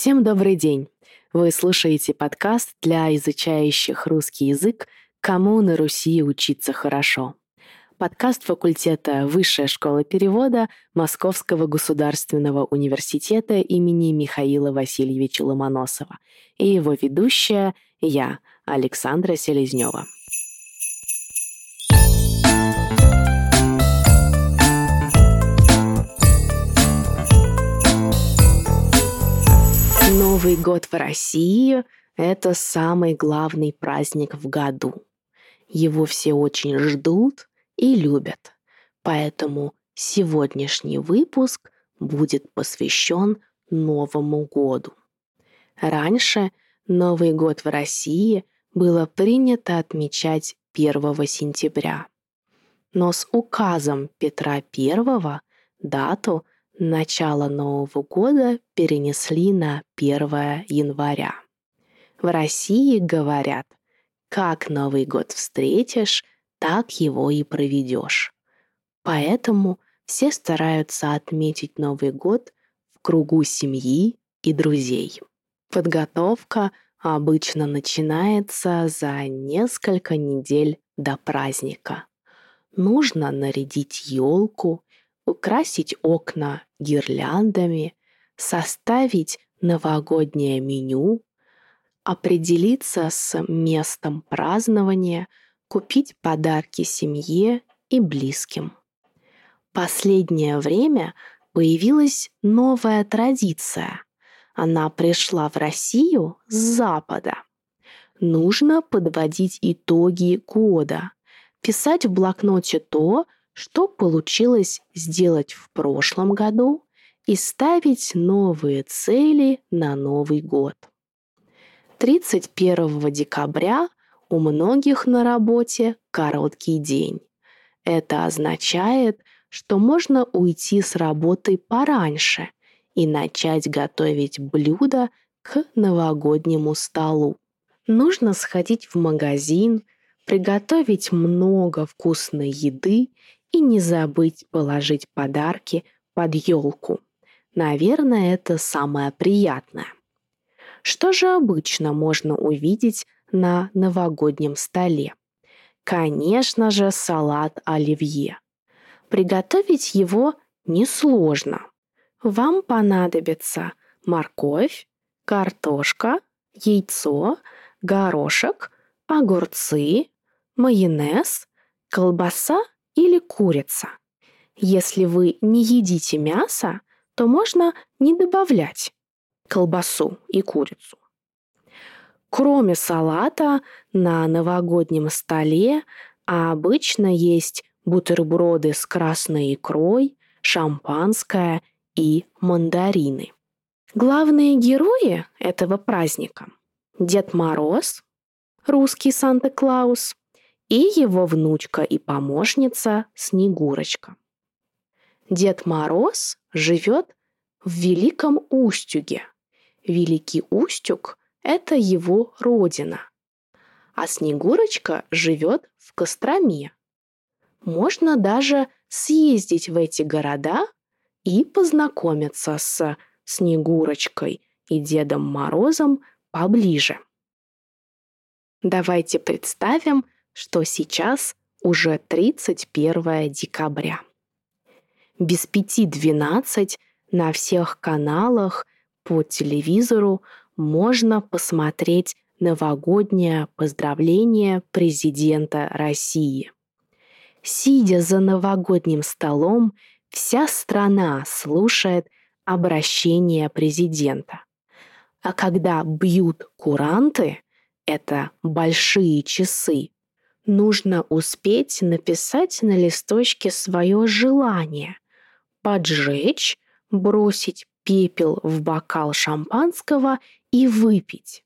Всем добрый день! Вы слушаете подкаст для изучающих русский язык «Кому на Руси учиться хорошо». Подкаст факультета Высшая школа перевода Московского государственного университета имени Михаила Васильевича Ломоносова и его ведущая я, Александра Селезнева. Новый год в России – это самый главный праздник в году. Его все очень ждут и любят. Поэтому сегодняшний выпуск будет посвящен Новому году. Раньше Новый год в России было принято отмечать 1 сентября. Но с указом Петра I дату Начало Нового года перенесли на 1 января. В России говорят, как Новый год встретишь, так его и проведешь. Поэтому все стараются отметить Новый год в кругу семьи и друзей. Подготовка обычно начинается за несколько недель до праздника. Нужно нарядить елку, украсить окна гирляндами, составить новогоднее меню, определиться с местом празднования, купить подарки семье и близким. Последнее время появилась новая традиция. Она пришла в Россию с Запада. Нужно подводить итоги года, писать в блокноте то, что получилось сделать в прошлом году и ставить новые цели на Новый год. 31 декабря у многих на работе короткий день. Это означает, что можно уйти с работы пораньше и начать готовить блюда к новогоднему столу. Нужно сходить в магазин, приготовить много вкусной еды и не забыть положить подарки под елку. Наверное, это самое приятное. Что же обычно можно увидеть на новогоднем столе? Конечно же, салат оливье. Приготовить его несложно. Вам понадобится морковь, картошка, яйцо, горошек, огурцы, майонез, колбаса или курица. Если вы не едите мясо, то можно не добавлять колбасу и курицу. Кроме салата на новогоднем столе обычно есть бутерброды с красной икрой, шампанское и мандарины. Главные герои этого праздника – Дед Мороз, русский Санта-Клаус и его внучка и помощница Снегурочка. Дед Мороз живет в Великом Устюге. Великий Устюг – это его родина. А Снегурочка живет в Костроме. Можно даже съездить в эти города и познакомиться с Снегурочкой и Дедом Морозом поближе. Давайте представим, что сейчас уже 31 декабря. Без пяти двенадцать на всех каналах по телевизору можно посмотреть новогоднее поздравление президента России. Сидя за новогодним столом, вся страна слушает обращение президента. А когда бьют куранты, это большие часы, нужно успеть написать на листочке свое желание, поджечь, бросить пепел в бокал шампанского и выпить.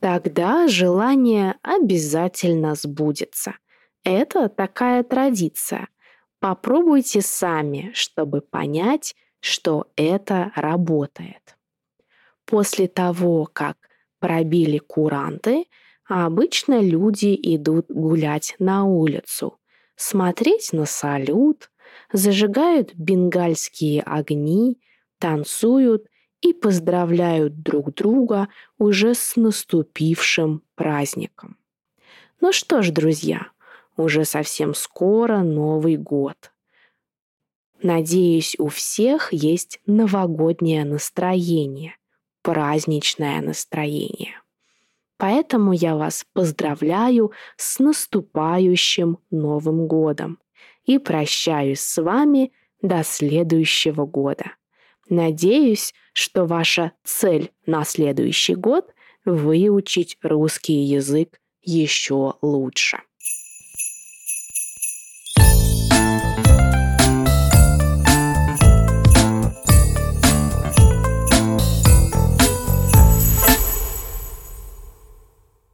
Тогда желание обязательно сбудется. Это такая традиция. Попробуйте сами, чтобы понять, что это работает. После того, как пробили куранты – а обычно люди идут гулять на улицу, смотреть на салют, зажигают бенгальские огни, танцуют и поздравляют друг друга уже с наступившим праздником. Ну что ж, друзья, уже совсем скоро Новый год. Надеюсь, у всех есть новогоднее настроение, праздничное настроение. Поэтому я вас поздравляю с наступающим Новым годом и прощаюсь с вами до следующего года. Надеюсь, что ваша цель на следующий год – выучить русский язык еще лучше.